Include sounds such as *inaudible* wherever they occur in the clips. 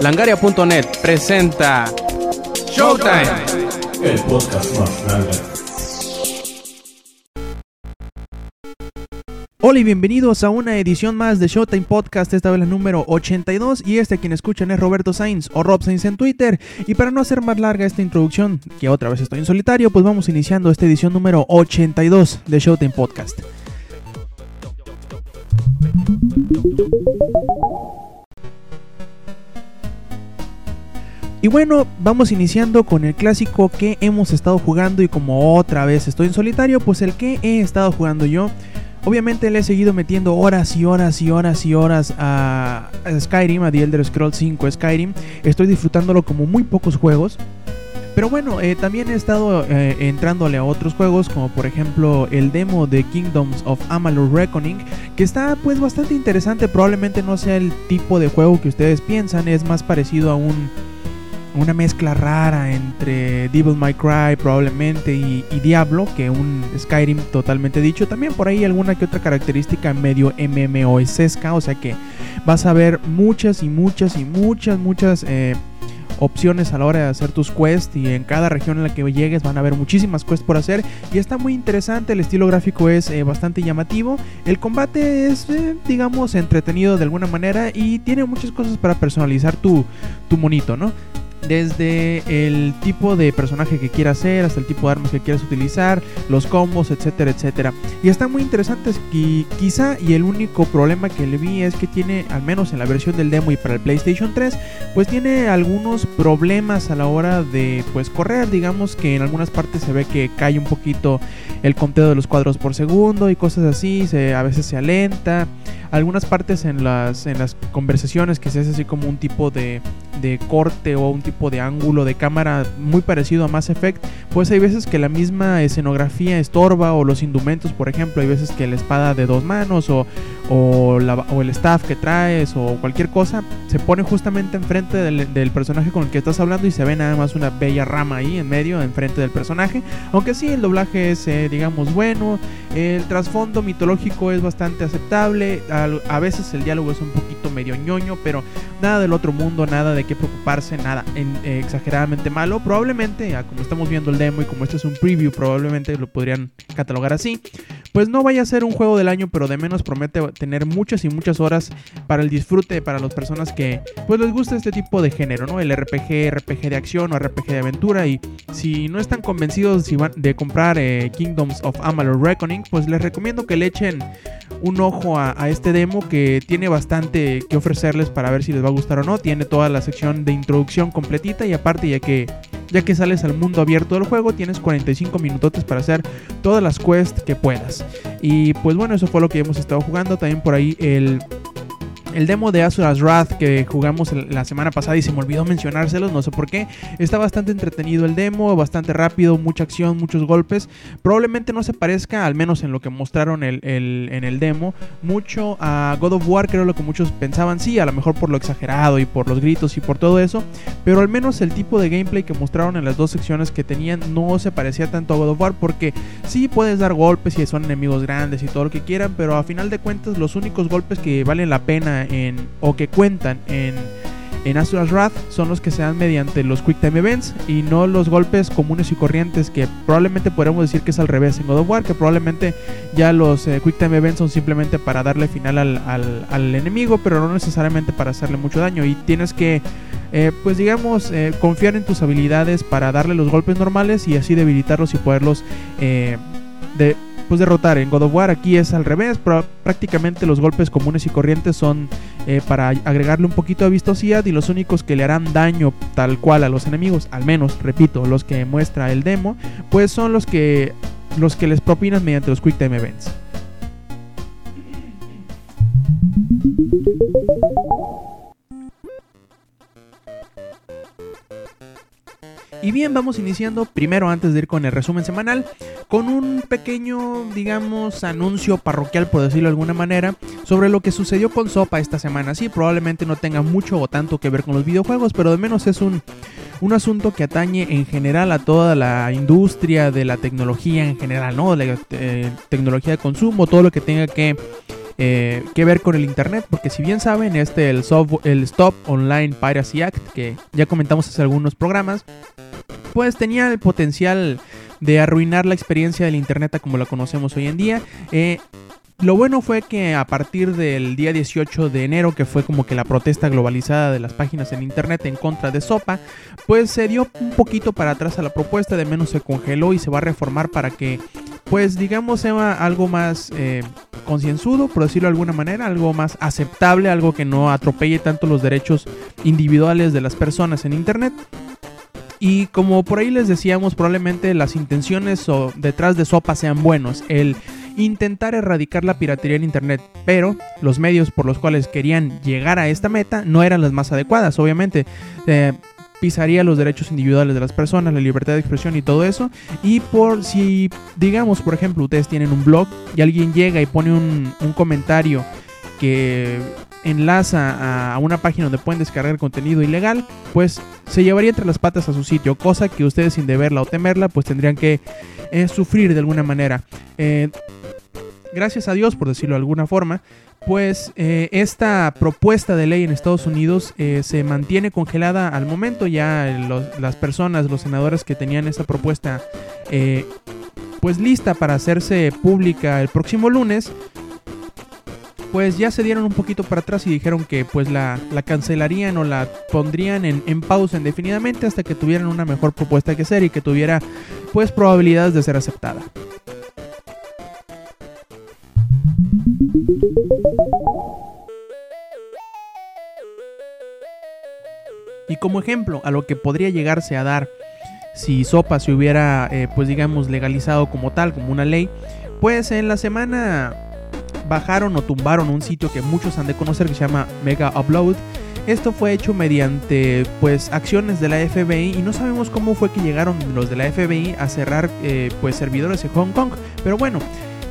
Langaria.net presenta Showtime, el podcast más grande. Hola y bienvenidos a una edición más de Showtime Podcast, esta vez la número 82 y este quien escuchan es Roberto Sainz o Rob Sainz en Twitter y para no hacer más larga esta introducción, que otra vez estoy en solitario, pues vamos iniciando esta edición número 82 de Showtime Podcast. Y bueno, vamos iniciando con el clásico que hemos estado jugando y como otra vez estoy en solitario, pues el que he estado jugando yo. Obviamente le he seguido metiendo horas y horas y horas y horas a, Skyrim, a The Elder Scrolls 5 Skyrim. Estoy disfrutándolo como muy pocos juegos. Pero bueno, eh, también he estado eh, entrándole a otros juegos, como por ejemplo el demo de Kingdoms of Amalur Reckoning, que está pues bastante interesante. Probablemente no sea el tipo de juego que ustedes piensan, es más parecido a un una mezcla rara entre Devil May Cry probablemente y, Diablo que un Skyrim totalmente dicho. También por ahí alguna que otra característica medio MMOSesca, o sea que vas a ver muchas y muchas y muchas, muchas eh, opciones a la hora de hacer tus quests y en cada región en la que llegues van a haber muchísimas quests por hacer y está muy interesante, el estilo gráfico es eh, bastante llamativo, el combate es eh, digamos entretenido de alguna manera y tiene muchas cosas para personalizar tu, tu monito, ¿no? Desde el tipo de personaje que quieras ser, hasta el tipo de armas que quieras utilizar, los combos, etcétera, etcétera. Y están muy interesantes y quizá y el único problema que le vi es que tiene, al menos en la versión del demo y para el PlayStation 3, pues tiene algunos problemas a la hora de pues correr, digamos que en algunas partes se ve que cae un poquito el conteo de los cuadros por segundo y cosas así, se, a veces se alenta algunas partes en las, en las conversaciones que se hace así como un tipo de, de corte o un tipo de ángulo de cámara muy parecido a Mass Effect, pues hay veces que la misma escenografía estorba o los indumentos, por ejemplo, hay veces que la espada de dos manos o, o, el staff que traes o cualquier cosa se pone justamente enfrente del, personaje con el que estás hablando y se ve nada más una bella rama ahí en medio, enfrente del personaje, aunque sí, el doblaje es, eh, digamos, bueno, el trasfondo mitológico es bastante aceptable, a, veces el diálogo es un poquito medio ñoño, pero nada del otro mundo, nada de qué preocuparse, nada eh, exageradamente malo. Probablemente, como estamos viendo el demo y como este es un preview, probablemente lo podrían catalogar así. Pues no vaya a ser un juego del año, pero de menos promete tener muchas y muchas horas para el disfrute para las personas que pues les gusta este tipo de género, ¿no? El RPG, RPG de acción o RPG de aventura. Y si no están convencidos de comprar eh, Kingdoms of Amalur Reckoning, pues les recomiendo que le echen un ojo a, este demo que tiene bastante que ofrecerles para ver si les va a gustar o no. Tiene toda la sección de introducción completita y aparte ya que ya que sales al mundo abierto del juego tienes 45 minutos para hacer todas las quests que puedas. Y pues bueno, eso fue lo que hemos estado jugando. También por ahí el el demo de Azura's Wrath que jugamos la semana pasada y se me olvidó mencionárselos, no sé por qué. Está bastante entretenido el demo, bastante rápido, mucha acción, muchos golpes. Probablemente no se parezca, al menos en lo que mostraron el, en el demo, mucho a God of War, creo lo que muchos pensaban, sí, a lo mejor por lo exagerado y por los gritos y por todo eso, pero al menos el tipo de gameplay que mostraron en las dos secciones que tenían no se parecía tanto a God of War porque sí puedes dar golpes y son enemigos grandes y todo lo que quieran, pero a final de cuentas los únicos golpes que valen la pena o que cuentan en, en Wrath son los que se dan mediante los Quick Time Events y no los golpes comunes y corrientes que probablemente podríamos decir que es al revés en God of War, que probablemente ya los eh, Quick Time Events son simplemente para darle final al, enemigo, pero no necesariamente para hacerle mucho daño. Y tienes que, eh, pues digamos, eh, confiar en tus habilidades para darle los golpes normales y así debilitarlos y poderlos de pues derrotar. En God of War aquí es al revés, pero prácticamente los golpes comunes y corrientes son eh, para agregarle un poquito de vistosidad y los únicos que le harán daño tal cual a los enemigos, al menos, repito, los que muestra el demo, pues son los que los que les propinan mediante los Quick Time Events. Y bien, vamos iniciando primero antes de ir con el resumen semanal, con un pequeño, digamos, anuncio parroquial, por decirlo de alguna manera, sobre lo que sucedió con Sopa esta semana. Sí, probablemente no tenga mucho o tanto que ver con los videojuegos, pero de menos es un, un asunto que atañe en general a toda la industria de la tecnología en general, ¿no? La eh, tecnología de consumo, todo lo que tenga que eh, que ver con el Internet, porque si bien saben, este, el, el Stop Online Piracy Act, que ya comentamos hace algunos programas, pues tenía el potencial de arruinar la experiencia del Internet como la conocemos hoy en día. Eh, lo bueno fue que a partir del día 18 de enero, que fue como que la protesta globalizada de las páginas en internet en contra de Sopa, pues se dio un poquito para atrás a la propuesta, de menos se congeló y se va a reformar para que, pues digamos, sea algo más eh, concienzudo, por decirlo de alguna manera, algo más aceptable, algo que no atropelle tanto los derechos individuales de las personas en internet. Y como por ahí les decíamos, probablemente las intenciones detrás de Sopa sean buenos. El intentar erradicar la piratería en Internet, pero los medios por los cuales querían llegar a esta meta no eran las más adecuadas, obviamente. Eh, pisaría los derechos individuales de las personas, la libertad de expresión y todo eso. Y por si, digamos, por ejemplo, ustedes tienen un blog y alguien llega y pone un, comentario que enlaza a una página donde pueden descargar contenido ilegal, pues se llevaría entre las patas a su sitio, cosa que ustedes sin deberla o temerla, pues tendrían que eh, sufrir de alguna manera. Eh, gracias a Dios, por decirlo de alguna forma, pues eh, esta propuesta de ley en Estados Unidos se mantiene congelada al momento. Ya las personas, los senadores que tenían esta propuesta pues lista para hacerse pública el próximo lunes, pues ya se dieron un poquito para atrás y dijeron que pues la, cancelarían o la pondrían en, en, pausa indefinidamente hasta que tuvieran una mejor propuesta que hacer y que tuviera pues probabilidades de ser aceptada. Y como ejemplo a lo que podría llegarse a dar si Sopa se hubiera, eh, pues digamos, legalizado como tal, como una ley, pues en la semana bajaron o tumbaron un sitio que muchos han de conocer que se llama Mega Upload. Esto fue hecho mediante pues acciones de la FBI y no sabemos cómo fue que llegaron los de la FBI a cerrar eh, pues servidores en Hong Kong. Pero bueno,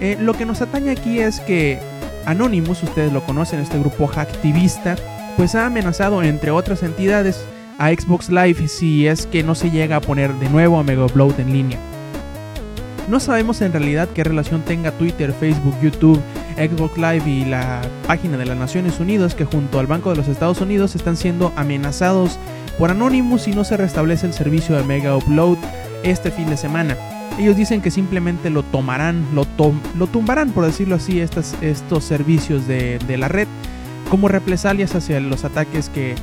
eh, lo que nos atañe aquí es que Anonymous, ustedes lo conocen, este grupo hacktivista, pues ha amenazado entre otras entidades a Xbox Live si es que no se llega a poner de nuevo a Mega Upload en línea. No sabemos en realidad qué relación tenga Twitter, Facebook, YouTube, Xbox Live y la página de las Naciones Unidas que junto al Banco de los Estados Unidos están siendo amenazados por Anonymous si no se restablece el servicio de Mega Upload este fin de semana. Ellos dicen que simplemente lo tomarán, lo, lo tumbarán, por decirlo así, estos, servicios de, la red como represalias hacia los ataques que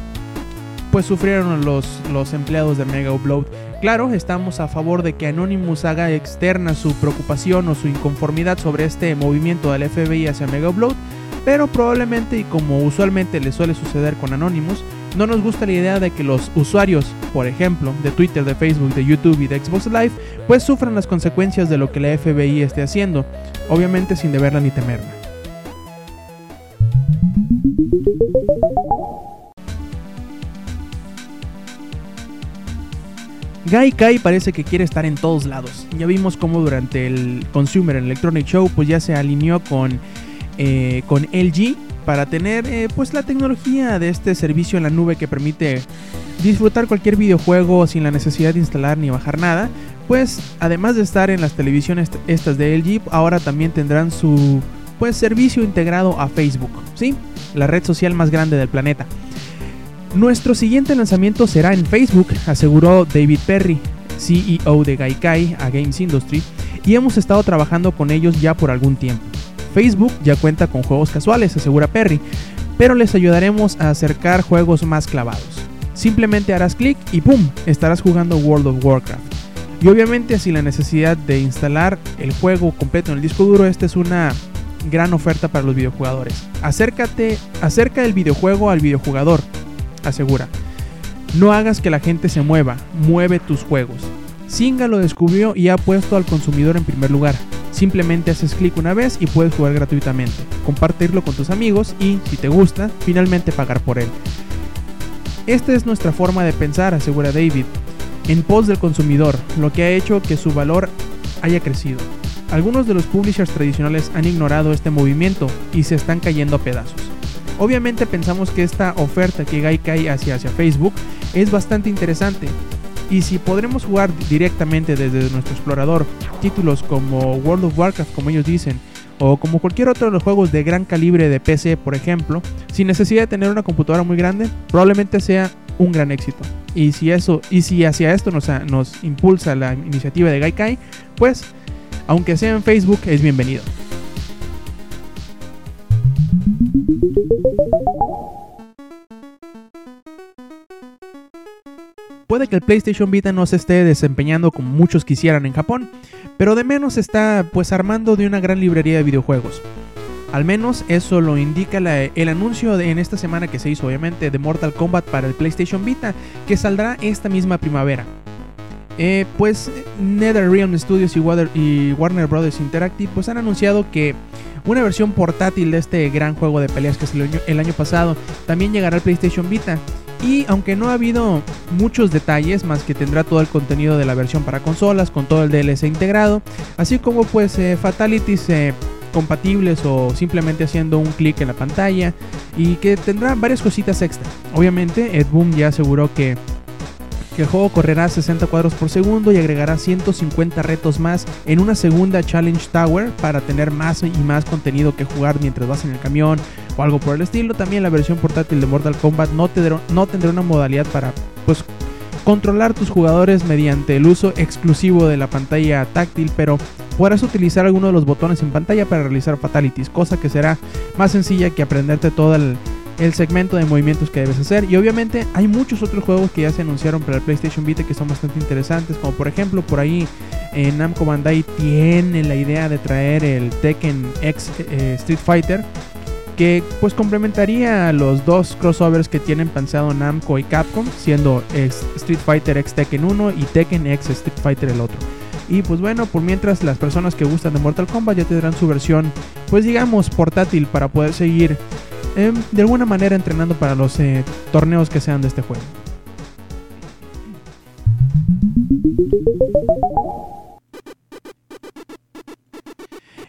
pues sufrieron los, los empleados de Mega Upload. Claro, estamos a favor de que Anonymous haga externa su preocupación o su inconformidad sobre este movimiento del FBI hacia Mega Upload, pero probablemente y como usualmente le suele suceder con Anonymous, no nos gusta la idea de que los usuarios, por ejemplo, de Twitter, de Facebook, de YouTube y de Xbox Live, pues sufran las consecuencias de lo que la FBI esté haciendo, obviamente sin deberla ni temerla. Gaikai parece que quiere estar en todos lados. Ya vimos cómo durante el Consumer Electronic Show pues ya se alineó con, eh, con LG para tener eh, pues la tecnología de este servicio en la nube que permite disfrutar cualquier videojuego sin la necesidad de instalar ni bajar nada. Pues además de estar en las televisiones estas de LG, ahora también tendrán su pues servicio integrado a Facebook, ¿sí? La red social más grande del planeta. Nuestro siguiente lanzamiento será en Facebook, aseguró David Perry, CEO de Gaikai a Games Industry, y hemos estado trabajando con ellos ya por algún tiempo. Facebook ya cuenta con juegos casuales, asegura Perry, pero les ayudaremos a acercar juegos más clavados. Simplemente harás clic y ¡pum! estarás jugando World of Warcraft. Y obviamente sin la necesidad de instalar el juego completo en el disco duro, esta es una gran oferta para los videojugadores. Acércate, acerca el videojuego al videojugador, asegura. No hagas que la gente se mueva, mueve tus juegos. Singa lo descubrió y ha puesto al consumidor en primer lugar. Simplemente haces clic una vez y puedes jugar gratuitamente, compartirlo con tus amigos y, si te gusta, finalmente pagar por él. Esta es nuestra forma de pensar, asegura David, en pos del consumidor, lo que ha hecho que su valor haya crecido. Algunos de los publishers tradicionales han ignorado este movimiento y se están cayendo a pedazos. Obviamente pensamos que esta oferta que Gaikai hacia, hacia Facebook es bastante interesante, y si podremos jugar directamente desde nuestro explorador títulos como World of Warcraft, como ellos dicen, o como cualquier otro de los juegos de gran calibre de PC, por ejemplo, sin necesidad de tener una computadora muy grande, probablemente sea un gran éxito. Y si eso y si hacia esto nos, nos impulsa la iniciativa de Gaikai, pues aunque sea en Facebook es bienvenido. Puede que el PlayStation Vita no se esté desempeñando como muchos quisieran en Japón, pero de menos está pues armando de una gran librería de videojuegos. Al menos eso lo indica el anuncio de, en esta semana que se hizo obviamente de Mortal Kombat para el PlayStation Vita, que saldrá esta misma primavera. Eh, pues NetherRealm Studios y, Warner Bros. Interactive pues han anunciado que una versión portátil de este gran juego de peleas que salió el año pasado también llegará al PlayStation Vita y aunque no ha habido muchos detalles, más que tendrá todo el contenido de la versión para consolas, con todo el DLC integrado, así como pues eh, fatalities eh, compatibles o simplemente haciendo un clic en la pantalla, y que tendrá varias cositas extra. Obviamente, Ed Boom ya aseguró que el juego correrá 60 cuadros por segundo y agregará 150 retos más en una segunda Challenge Tower para tener más y más contenido que jugar mientras vas en el camión o algo por el estilo. También la versión portátil de Mortal Kombat no tendrá, no tendrá una modalidad para pues controlar tus jugadores mediante el uso exclusivo de la pantalla táctil, pero podrás utilizar alguno de los botones en pantalla para realizar fatalities, cosa que será más sencilla que aprenderte todo el el segmento de movimientos que debes hacer. Y obviamente hay muchos otros juegos que ya se anunciaron para el PlayStation Vita que son bastante interesantes, como por ejemplo por ahí en Namco Bandai tiene la idea de traer el Tekken X eh, Street Fighter que pues complementaría los dos crossovers que tienen pensado Namco y Capcom, siendo Street Fighter X Tekken 1 y Tekken X Street Fighter el otro. Y pues bueno, por mientras las personas que gustan de Mortal Kombat ya tendrán su versión, pues digamos, portátil para poder seguir Em, de alguna manera entrenando para los eh, torneos que sean de este juego.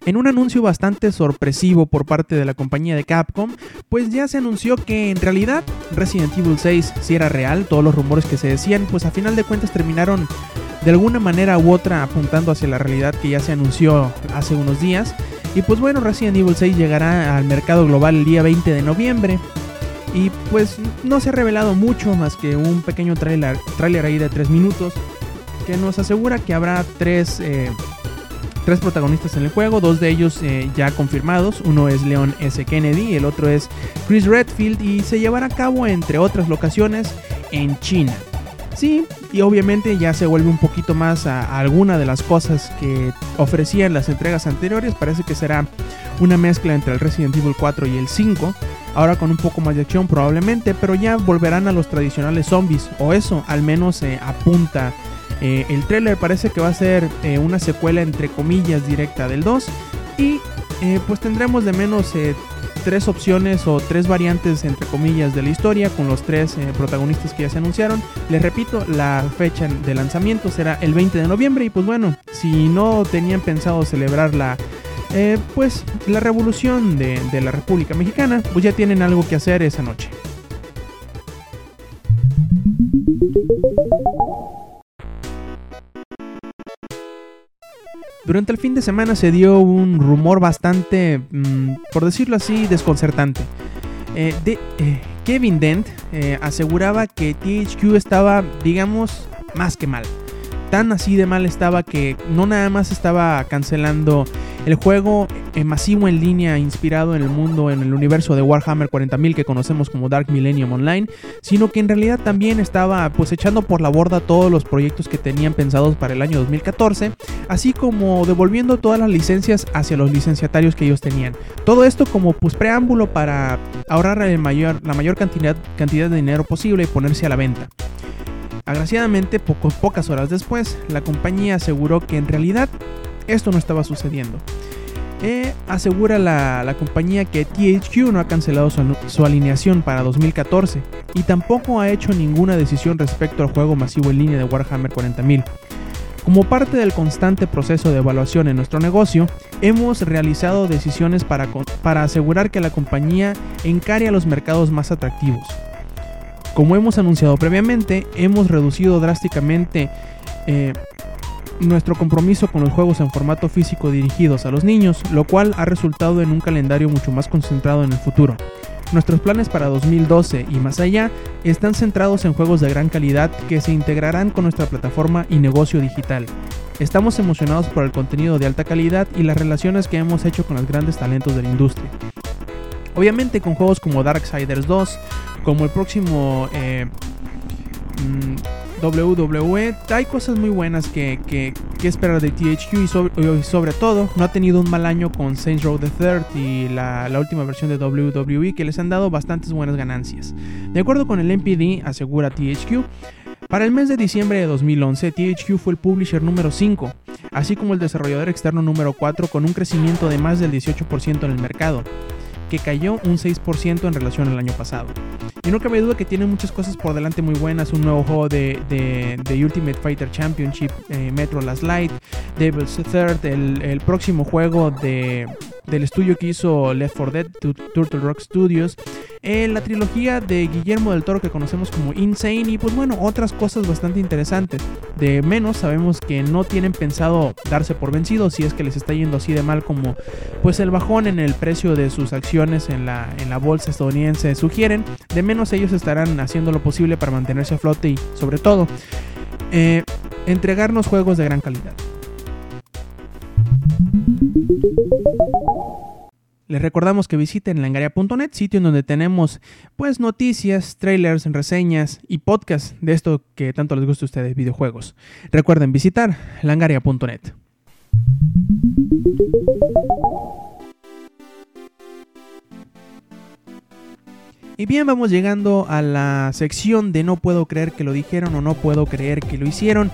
En un anuncio bastante sorpresivo por parte de la compañía de Capcom, pues ya se anunció que en realidad Resident Evil 6 si era real, todos los rumores que se decían, pues a final de cuentas terminaron de alguna manera u otra apuntando hacia la realidad que ya se anunció hace unos días. Y pues bueno, Resident Evil 6 llegará al mercado global el día 20 de noviembre. Y pues no se ha revelado mucho más que un pequeño tráiler ahí de 3 minutos que nos asegura que habrá tres, eh, tres protagonistas en el juego, dos de ellos eh, ya confirmados, uno es Leon S. Kennedy, el otro es Chris Redfield y se llevará a cabo entre otras locaciones en China. Sí, y obviamente ya se vuelve un poquito más a, alguna de las cosas que ofrecían las entregas anteriores. Parece que será una mezcla entre el Resident Evil 4 y el 5. Ahora con un poco más de acción probablemente, pero ya volverán a los tradicionales zombies. O eso al menos eh, apunta. Eh, el trailer parece que va a ser eh, una secuela entre comillas directa del 2. Y pues tendremos de menos tres opciones o tres variantes entre comillas de la historia con los tres eh, protagonistas que ya se anunciaron. Les repito, la fecha de lanzamiento será el 20 de noviembre y pues bueno, si no tenían pensado celebrar la eh, pues la revolución de, de la República Mexicana, pues ya tienen algo que hacer esa noche. Durante el fin de semana se dio un rumor bastante, mm, por decirlo así, desconcertante. Eh, eh, Kevin Dent eh, aseguraba que THQ estaba, digamos, más que mal tan así de mal estaba que no nada más estaba cancelando el juego masivo en línea inspirado en el mundo, en el universo de Warhammer 40.000 que conocemos como Dark Millennium Online, sino que en realidad también estaba pues echando por la borda todos los proyectos que tenían pensados para el año 2014, así como devolviendo todas las licencias hacia los licenciatarios que ellos tenían. Todo esto como pues preámbulo para ahorrar la mayor cantidad, cantidad de dinero posible y ponerse a la venta. Agraciadamente, pocas horas después, la compañía aseguró que en realidad esto no estaba sucediendo. Eh, asegura la, compañía que THQ no ha cancelado su, alineación para 2014 y tampoco ha hecho ninguna decisión respecto al juego masivo en línea de Warhammer 40.000. Como parte del constante proceso de evaluación en nuestro negocio, hemos realizado decisiones para, para asegurar que la compañía encare a los mercados más atractivos, como hemos anunciado previamente, hemos reducido drásticamente eh, nuestro compromiso con los juegos en formato físico dirigidos a los niños, lo cual ha resultado en un calendario mucho más concentrado en el futuro. Nuestros planes para 2012 y más allá están centrados en juegos de gran calidad que se integrarán con nuestra plataforma y negocio digital. Estamos emocionados por el contenido de alta calidad y las relaciones que hemos hecho con los grandes talentos de la industria. Obviamente con juegos como Darksiders 2, como el próximo eh, mm, WWE, hay cosas muy buenas que, que- esperar de THQ y sobre, todo no ha tenido un mal año con Saints Row the Third y la, la última versión de WWE que les han dado bastantes buenas ganancias. De acuerdo con el NPD, asegura THQ, para el mes de diciembre de 2011, THQ fue el publisher número 5, así como el desarrollador externo número 4 con un crecimiento de más del 18% en el mercado, que cayó un 6% en relación al año pasado. Y no cabe duda que tiene muchas cosas por delante muy buenas, un nuevo juego de, de- Ultimate Fighter Championship, eh, Metro Last Light, Devil's Third, el próximo juego de, del estudio que hizo Left 4 Dead, Tu- Turtle Rock Studios, la trilogía de Guillermo del Toro que conocemos como Insane y pues bueno, otras cosas bastante interesantes. De menos sabemos que no tienen pensado darse por vencidos si es que les está yendo así de mal como pues el bajón en el precio de sus acciones en la, en la bolsa estadounidense sugieren. De menos ellos estarán haciendo lo posible para mantenerse a flote y sobre todo eh, entregarnos juegos de gran calidad. Les recordamos que visiten langaria.net, sitio en donde tenemos pues noticias, trailers, reseñas y podcasts de esto que tanto les gusta a ustedes, videojuegos. Recuerden visitar langaria.net. Y bien, vamos llegando a la sección de no puedo creer que lo dijeron o no puedo creer que lo hicieron.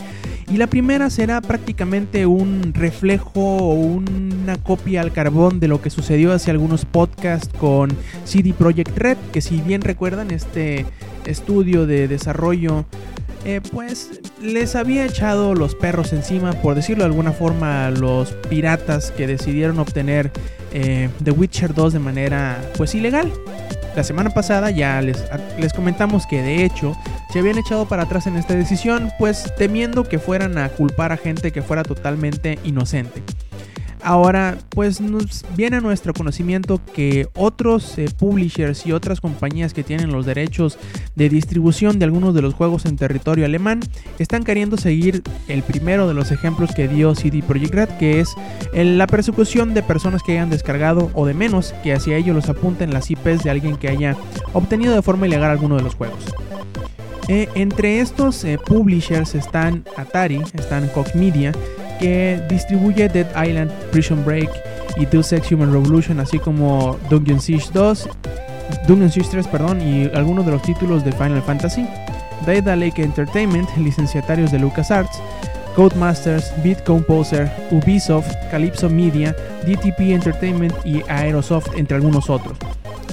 Y la primera será prácticamente un reflejo o una copia al carbón de lo que sucedió hace algunos podcasts con CD Projekt Red, que si bien recuerdan este estudio de desarrollo, eh, pues les había echado los perros encima, por decirlo de alguna forma, a los piratas que decidieron obtener eh, The Witcher 2 de manera pues ilegal. La semana pasada ya les, les comentamos que de hecho se habían echado para atrás en esta decisión, pues temiendo que fueran a culpar a gente que fuera totalmente inocente. Ahora, pues nos viene a nuestro conocimiento que otros eh, publishers y otras compañías que tienen los derechos de distribución de algunos de los juegos en territorio alemán están queriendo seguir el primero de los ejemplos que dio CD Projekt Red, que es la persecución de personas que hayan descargado o de menos que hacia ellos los apunten las IPs de alguien que haya obtenido de forma ilegal alguno de los juegos. Eh, entre estos eh, publishers están Atari, están Koch Media, que distribuye Dead Island, Prison Break y Deus Ex Human Revolution, así como Dungeon Siege 2, Dungeon Siege 3, perdón, y algunos de los títulos de Final Fantasy. Data Lake Entertainment, *laughs* licenciatarios de LucasArts, Codemasters, Beat Composer, Ubisoft, Calypso Media, DTP Entertainment y Aerosoft, entre algunos otros.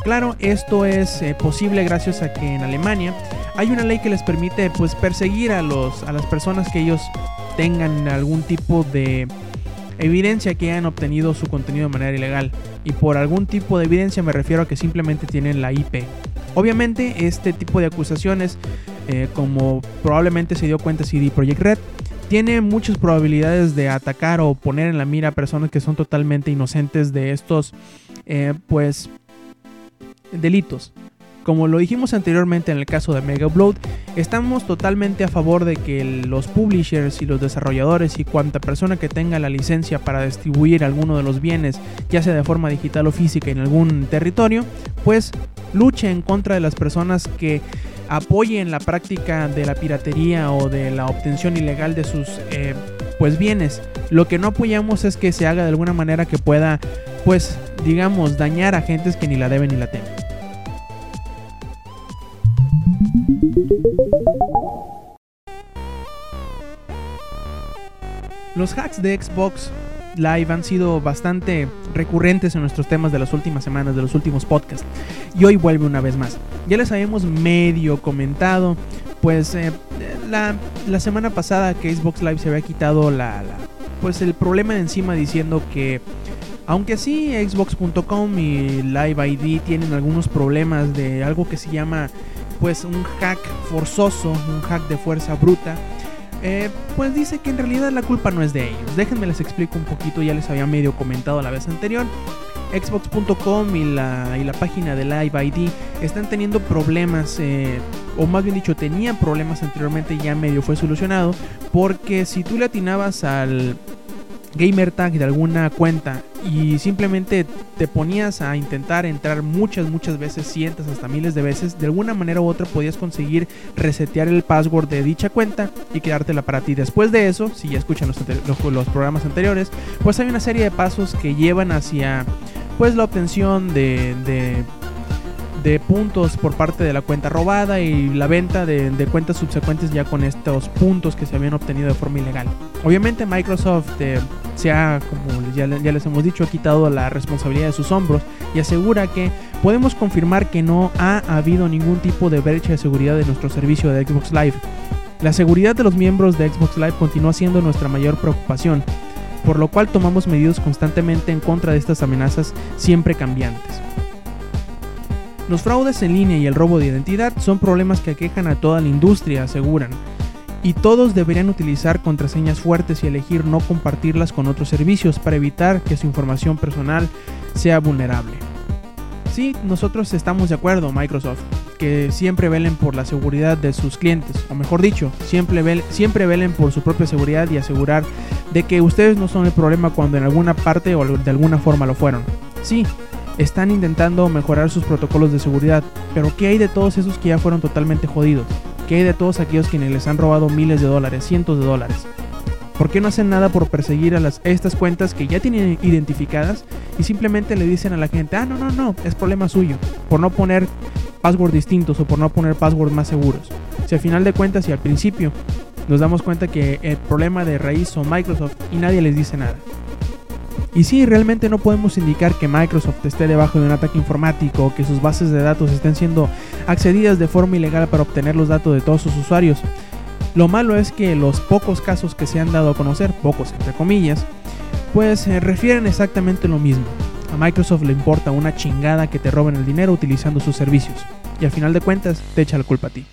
Claro, esto es eh, posible gracias a que en Alemania hay una ley que les permite pues perseguir a los a las personas que ellos tengan algún tipo de evidencia que hayan obtenido su contenido de manera ilegal. Y por algún tipo de evidencia me refiero a que simplemente tienen la IP. Obviamente este tipo de acusaciones, eh, como probablemente se dio cuenta CD Projekt Red, tiene muchas probabilidades de atacar o poner en la mira a personas que son totalmente inocentes de estos, eh, pues, delitos. Como lo dijimos anteriormente en el caso de Mega Upload, estamos totalmente a favor de que los publishers y los desarrolladores y cuanta persona que tenga la licencia para distribuir alguno de los bienes, ya sea de forma digital o física en algún territorio, pues luche en contra de las personas que apoyen la práctica de la piratería o de la obtención ilegal de sus eh, pues bienes. Lo que no apoyamos es que se haga de alguna manera que pueda pues digamos dañar a gentes que ni la deben ni la temen. Los hacks de Xbox Live han sido bastante recurrentes en nuestros temas de las últimas semanas, de los últimos podcasts. Y hoy vuelve una vez más. Ya les habíamos medio comentado, pues eh, la, la, semana pasada que Xbox Live se había quitado la, la, pues el problema de encima diciendo que aunque sí Xbox.com y Live ID tienen algunos problemas de algo que se llama pues un hack forzoso, un hack de fuerza bruta, eh, pues dice que en realidad la culpa no es de ellos. Déjenme les explico un poquito, ya les había medio comentado la vez anterior. Xbox.com y la, y la página de Live ID están teniendo problemas, eh, o más bien dicho, tenían problemas anteriormente, ya medio fue solucionado, porque si tú le atinabas al gamer tag de alguna cuenta y simplemente te ponías a intentar entrar muchas, muchas veces, cientos, hasta miles de veces, de alguna manera u otra podías conseguir resetear el password de dicha cuenta y quedártela para ti. Después de eso, si ya escuchan los, los, los programas anteriores, pues hay una serie de pasos que llevan hacia pues la obtención de, de, de, puntos por parte de la cuenta robada y la venta de, de, cuentas subsecuentes ya con estos puntos que se habían obtenido de forma ilegal. Obviamente Microsoft eh, se ha, como ya, ya les hemos dicho, ha quitado la responsabilidad de sus hombros y asegura que podemos confirmar que no ha habido ningún tipo de brecha de seguridad en nuestro servicio de Xbox Live. La seguridad de los miembros de Xbox Live continúa siendo nuestra mayor preocupación por lo cual tomamos medidas constantemente en contra de estas amenazas siempre cambiantes. Los fraudes en línea y el robo de identidad son problemas que aquejan a toda la industria, aseguran, y todos deberían utilizar contraseñas fuertes y elegir no compartirlas con otros servicios para evitar que su información personal sea vulnerable. Sí, nosotros estamos de acuerdo, Microsoft, que siempre velen por la seguridad de sus clientes, o mejor dicho, siempre, vel siempre velen por su propia seguridad y asegurar de que ustedes no son el problema cuando en alguna parte o de alguna forma lo fueron. Sí, están intentando mejorar sus protocolos de seguridad, pero ¿qué hay de todos esos que ya fueron totalmente jodidos? ¿Qué hay de todos aquellos quienes les han robado miles de dólares, cientos de dólares? ¿Por qué no hacen nada por perseguir a las, estas cuentas que ya tienen identificadas y simplemente le dicen a la gente, ah, no, no, no, es problema suyo, por no poner password distintos o por no poner passwords más seguros? Si al final de cuentas y al principio nos damos cuenta que el problema de raíz son Microsoft y nadie les dice nada. Y sí, realmente no podemos indicar que Microsoft esté debajo de un ataque informático o que sus bases de datos estén siendo accedidas de forma ilegal para obtener los datos de todos sus usuarios. Lo malo es que los pocos casos que se han dado a conocer, pocos entre comillas, pues eh, refieren exactamente lo mismo. A Microsoft le importa una chingada que te roben el dinero utilizando sus servicios. Y al final de cuentas te echa la culpa a ti.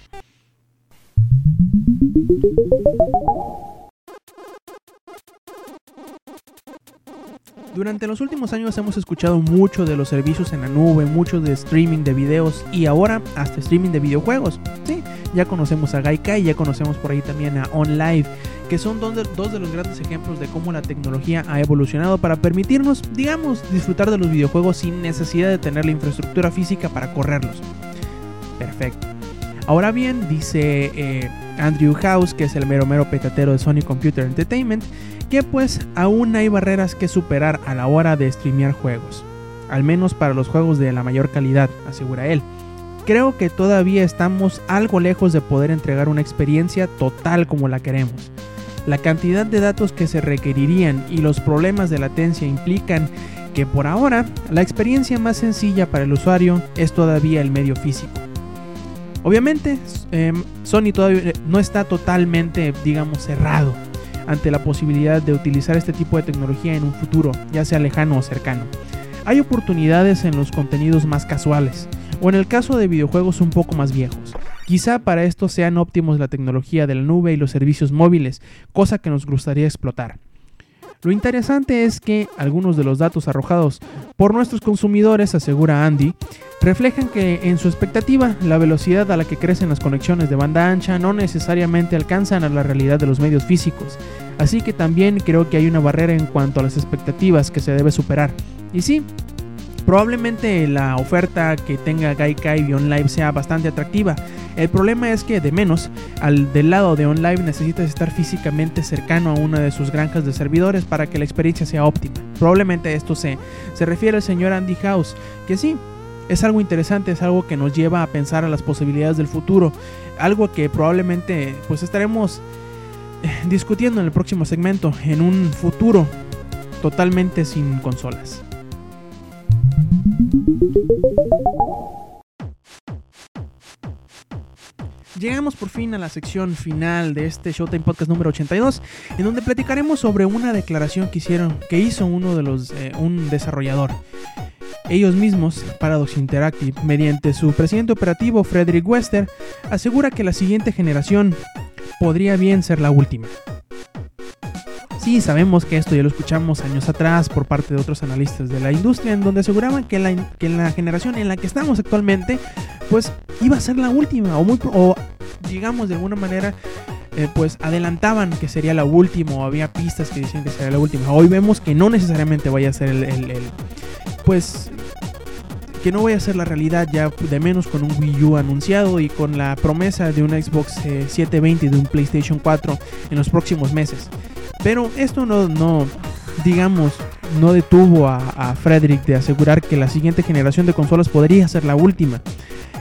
Durante los últimos años hemos escuchado mucho de los servicios en la nube, mucho de streaming de videos y ahora hasta streaming de videojuegos. Sí, ya conocemos a Gaikai, ya conocemos por ahí también a OnLive, que son dos de, dos de los grandes ejemplos de cómo la tecnología ha evolucionado para permitirnos, digamos, disfrutar de los videojuegos sin necesidad de tener la infraestructura física para correrlos. Perfecto. Ahora bien, dice eh, Andrew House, que es el mero mero petatero de Sony Computer Entertainment, que pues aún hay barreras que superar a la hora de streamear juegos, al menos para los juegos de la mayor calidad, asegura él. Creo que todavía estamos algo lejos de poder entregar una experiencia total como la queremos. La cantidad de datos que se requerirían y los problemas de latencia implican que por ahora la experiencia más sencilla para el usuario es todavía el medio físico. Obviamente, eh, Sony todavía no está totalmente, digamos, cerrado ante la posibilidad de utilizar este tipo de tecnología en un futuro, ya sea lejano o cercano. Hay oportunidades en los contenidos más casuales, o en el caso de videojuegos un poco más viejos. Quizá para esto sean óptimos la tecnología de la nube y los servicios móviles, cosa que nos gustaría explotar. Lo interesante es que algunos de los datos arrojados por nuestros consumidores, asegura Andy, reflejan que en su expectativa la velocidad a la que crecen las conexiones de banda ancha no necesariamente alcanzan a la realidad de los medios físicos, así que también creo que hay una barrera en cuanto a las expectativas que se debe superar. Y sí, Probablemente la oferta que tenga Gaikai y OnLive sea bastante atractiva. El problema es que de menos, al del lado de OnLive necesitas estar físicamente cercano a una de sus granjas de servidores para que la experiencia sea óptima. Probablemente esto se, se refiere al señor Andy House, que sí, es algo interesante, es algo que nos lleva a pensar a las posibilidades del futuro, algo que probablemente pues estaremos eh, discutiendo en el próximo segmento, en un futuro totalmente sin consolas. Llegamos por fin a la sección final de este Showtime Podcast número 82, en donde platicaremos sobre una declaración que hicieron, que hizo uno de los, eh, un desarrollador. Ellos mismos, Paradox Interactive, mediante su presidente operativo Frederick Wester, asegura que la siguiente generación podría bien ser la última. Sí, sabemos que esto ya lo escuchamos años atrás por parte de otros analistas de la industria, en donde aseguraban que, la, que la generación en la que estamos actualmente, pues iba a ser la última, o, digamos de alguna manera, eh, pues adelantaban que sería la última, o había pistas que decían que sería la última. Hoy vemos que no necesariamente vaya a ser el pues que no vaya a ser la realidad ya de menos con un Wii U anunciado y con la promesa de un Xbox 720 y de un PlayStation 4 en los próximos meses. Pero esto no, no digamos, no detuvo a Frederick de asegurar que la siguiente generación de consolas podría ser la última.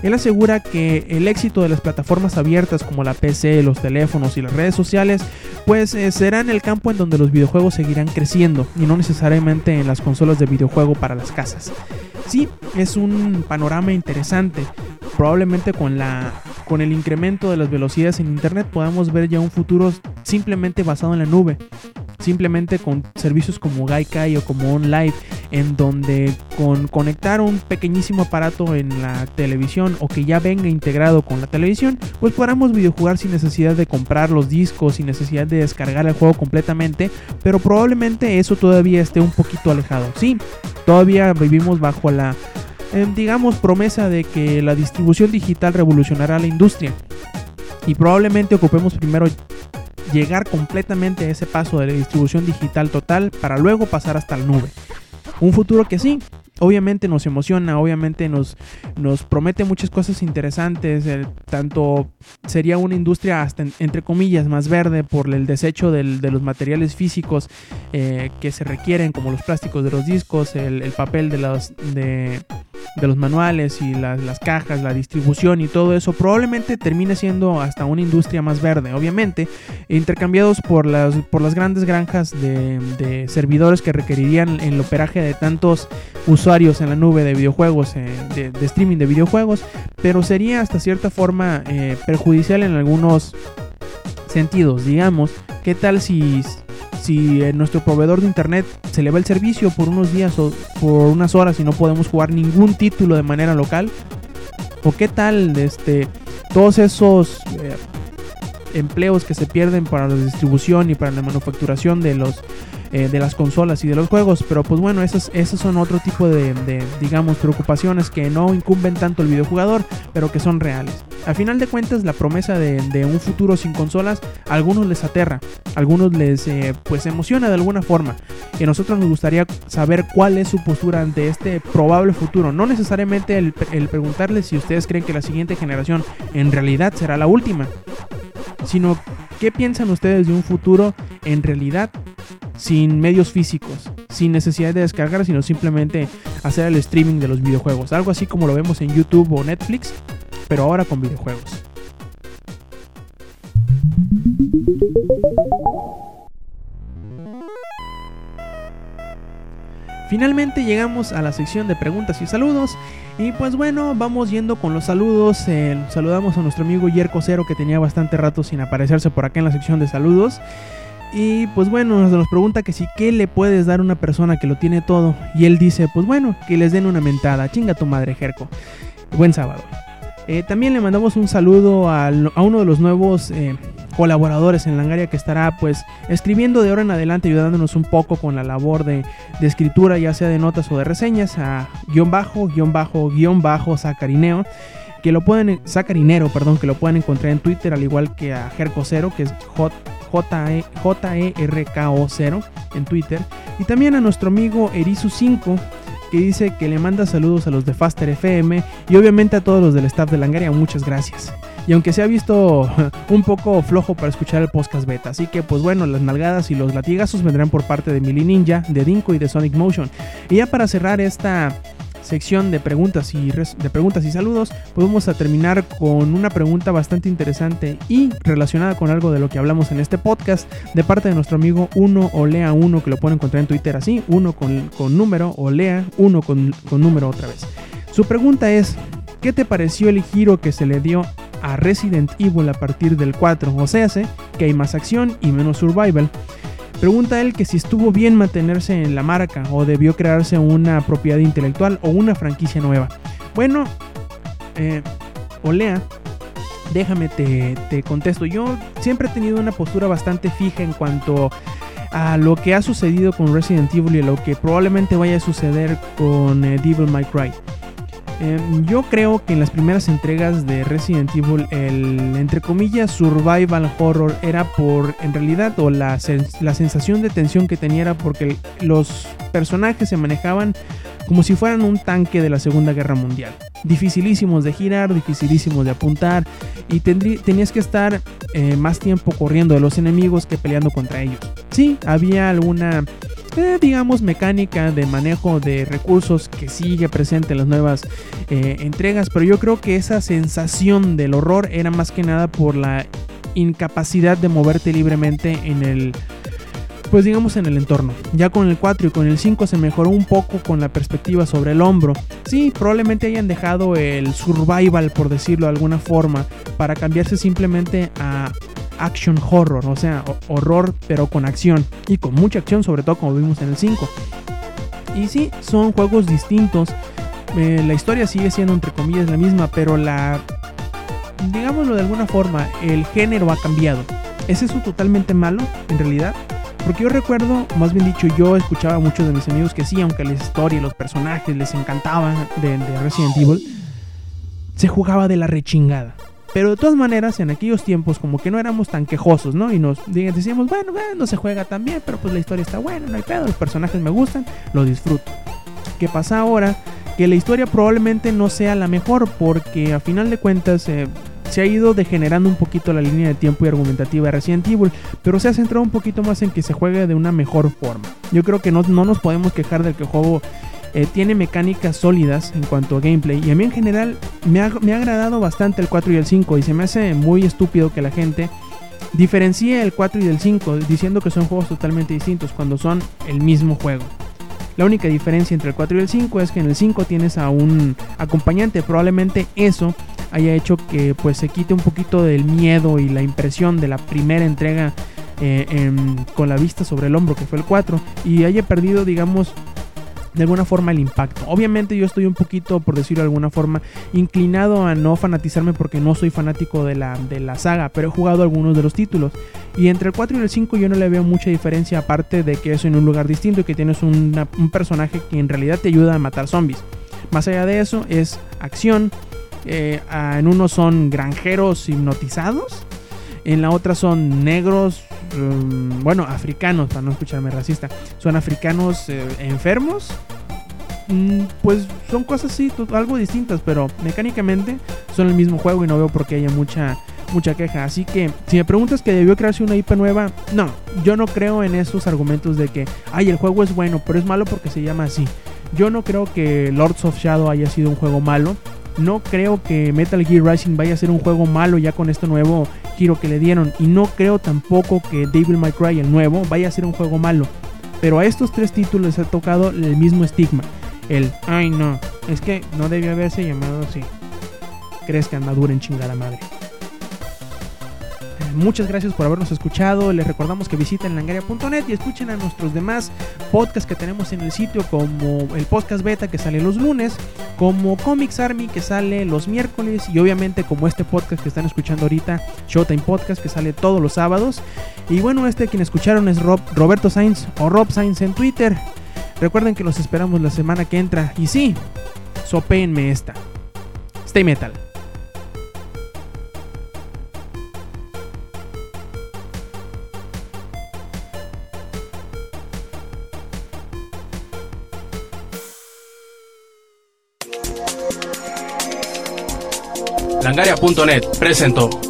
Él asegura que el éxito de las plataformas abiertas como la PC, los teléfonos y las redes sociales, pues eh, será en el campo en donde los videojuegos seguirán creciendo y no necesariamente en las consolas de videojuego para las casas. Sí, es un panorama interesante. Probablemente con la con el incremento de las velocidades en internet podamos ver ya un futuro simplemente basado en la nube simplemente con servicios como Gaikai o como OnLive, en donde con conectar un pequeñísimo aparato en la televisión o que ya venga integrado con la televisión, pues podamos videojugar sin necesidad de comprar los discos, sin necesidad de descargar el juego completamente, pero probablemente eso todavía esté un poquito alejado. Sí, todavía vivimos bajo la eh, digamos promesa de que la distribución digital revolucionará la industria y probablemente ocupemos primero llegar completamente a ese paso de la distribución digital total para luego pasar hasta la nube. Un futuro que sí, obviamente nos emociona, obviamente nos, nos promete muchas cosas interesantes, tanto sería una industria hasta entre comillas más verde por el desecho de los materiales físicos eh, que se requieren como los plásticos de los discos, el, el papel de los, de, de los manuales y las, cajas, la distribución y todo eso, probablemente termine siendo hasta una industria más verde, obviamente, intercambiados por las, por las grandes granjas de, de servidores que requerirían el operaje de tantos usuarios en la nube de videojuegos, eh, de, de, streaming de videojuegos, pero sería hasta cierta forma eh, perjudicial en algunos sentidos, digamos, ¿qué tal si si nuestro proveedor de internet se le va el servicio por unos días o por unas horas y no podemos jugar ningún título de manera local? ¿O qué tal este, todos esos eh, empleos que se pierden para la distribución y para la manufacturación de los eh, de las consolas y de los juegos. Pero pues bueno, esos, son otro tipo de, digamos, preocupaciones que no incumben tanto al videojugador, pero que son reales. A final de cuentas, la promesa de, de un futuro sin consolas, a algunos les aterra, a algunos les eh, pues emociona de alguna forma. Y a nosotros nos gustaría saber cuál es su postura ante este probable futuro. No necesariamente el, el preguntarles si ustedes creen que la siguiente generación en realidad será la última, sino qué piensan ustedes de un futuro en realidad sin medios físicos, sin necesidad de descargar, sino simplemente hacer el streaming de los videojuegos. Algo así como lo vemos en YouTube o Netflix, pero ahora con videojuegos. Finalmente llegamos a la sección de preguntas y saludos. Y pues bueno, vamos yendo con los saludos. Eh, saludamos a nuestro amigo Yerko Cero que tenía bastante rato sin aparecerse por acá en la sección de saludos. Y pues bueno, nos pregunta que si qué le puedes dar a una persona que lo tiene todo. Y él dice, pues bueno, que les den una mentada. Chinga tu madre, Jerko. Buen sábado. Eh, también le mandamos un saludo a, uno de los nuevos eh, colaboradores en Langaria que estará pues escribiendo de ahora en adelante, ayudándonos un poco con la labor de, escritura, ya sea de notas o de reseñas, a guion bajo, guion bajo, guion bajo, sacarineo que lo pueden, sacarinero, perdón, que lo pueden encontrar en Twitter, al igual que a Jerko Cero, que es J, J-E-R-K-O 0 en Twitter. Y también a nuestro amigo Erizu5, que dice que le manda saludos a los de Faster FM y obviamente a todos los del staff de Langaria, muchas gracias. Y aunque se ha visto *laughs* un poco flojo para escuchar el podcast beta, así que pues bueno, las nalgadas y los latigazos vendrán por parte de Mili Ninja, de Dinko y de Sonic Motion. Y ya para cerrar esta sección de preguntas y de preguntas y saludos, pues vamos a terminar con una pregunta bastante interesante y relacionada con algo de lo que hablamos en este podcast de parte de nuestro amigo 1 Olea 1 que lo pueden encontrar en Twitter así, 1 con, con número, Olea 1 con, con número otra vez. Su pregunta es, ¿qué te pareció el giro que se le dio a Resident Evil a partir del 4? O sea, que hay más acción y menos survival. Pregunta él que si estuvo bien mantenerse en la marca o debió crearse una propiedad intelectual o una franquicia nueva. Bueno, eh, Olea Déjame te, te contesto. Yo siempre he tenido una postura bastante fija en cuanto a lo que ha sucedido con Resident Evil y lo que probablemente vaya a suceder con eh, Devil May Cry. Em, yo creo que en las primeras entregas de Resident Evil el entre comillas survival horror era por en realidad o la, la sensación de tensión que tenía era porque los personajes se manejaban como si fueran un tanque de la Segunda Guerra Mundial. Dificilísimos de girar, dificilísimos de apuntar y tenías que estar eh, más tiempo corriendo de los enemigos que peleando contra ellos. Sí, había alguna eh, digamos, mecánica de manejo de recursos que sigue presente en las nuevas eh, entregas, pero yo creo que esa sensación del horror era más que nada por la incapacidad de moverte libremente en el pues digamos en el entorno. Ya con el 4 y con el 5 se mejoró un poco con la perspectiva sobre el hombro. Sí, probablemente hayan dejado el survival, por decirlo de alguna forma, para cambiarse simplemente a action horror, o sea, horror pero con acción y con mucha acción, sobre todo como vimos en el 5. Y sí, son juegos distintos. Eh, la historia sigue siendo entre comillas la misma, pero la digámoslo de alguna forma, el género ha cambiado. ¿Es eso totalmente malo en realidad? Porque yo recuerdo, más bien dicho, yo escuchaba a muchos de mis amigos que sí, aunque la historia y los personajes les encantaban de, de Resident Evil, se jugaba de la rechingada. Pero de todas maneras, en aquellos tiempos como que no éramos tan quejosos, ¿no? Y nos decíamos, bueno, no se juega tan bien, pero pues la historia está buena, no hay pedo, los personajes me gustan, lo disfruto. ¿Qué pasa ahora? Que la historia probablemente no sea la mejor porque a final de cuentas eh, se ha ido degenerando un poquito la línea de tiempo y argumentativa de Resident Evil, pero se ha centrado un poquito más en que se juegue de una mejor forma. Yo creo que no, no nos podemos quejar del que el juego eh, tiene mecánicas sólidas en cuanto a gameplay. Y a mí en general me ha, me ha agradado bastante el 4 y el 5. Y se me hace muy estúpido que la gente diferencie el 4 y el 5 diciendo que son juegos totalmente distintos cuando son el mismo juego. La única diferencia entre el 4 y el 5 es que en el 5 tienes a un acompañante. Probablemente eso haya hecho que pues se quite un poquito del miedo y la impresión de la primera entrega eh, con la vista sobre el hombro que fue el 4 y haya perdido digamos de alguna forma el impacto. Obviamente yo estoy un poquito, por decirlo de alguna forma, inclinado a no fanatizarme porque no soy fanático de la, de la saga, pero he jugado algunos de los títulos. Y entre el 4 y el 5 yo no le veo mucha diferencia aparte de que es en un lugar distinto y que tienes un personaje que en realidad te ayuda a matar zombies. Más allá de eso es acción. Eh, en uno son granjeros hipnotizados. En la otra son negros Mm, bueno, africanos, para no escucharme racista, son africanos eh, enfermos. Mm, pues son cosas así, algo distintas, pero mecánicamente son el mismo juego y no veo por qué haya mucha, mucha queja. Así que si me preguntas que debió crearse una IP nueva, no, yo no creo en esos argumentos de que, ay, el juego es bueno, pero es malo porque se llama así. Yo no creo que Lords of Shadow haya sido un juego malo. No creo que Metal Gear Rising vaya a ser un juego malo ya con este nuevo giro que le dieron. Y no creo tampoco que Devil May Cry, el nuevo, vaya a ser un juego malo. Pero a estos tres títulos les ha tocado el mismo estigma. El, ay no, es que no debió haberse llamado así. Crees que en chingada madre. Muchas gracias por habernos escuchado. Les recordamos que visiten langaria.net y escuchen a nuestros demás podcasts que tenemos en el sitio, como el podcast beta que sale los lunes, como Comics Army que sale los miércoles y obviamente como este podcast que están escuchando ahorita, Showtime Podcast que sale todos los sábados. Y bueno, este quien escucharon es Rob, Roberto Sainz o Rob Sainz en Twitter. Recuerden que los esperamos la semana que entra. Y sí, sopéenme esta. Stay metal. Langaria.net presentó.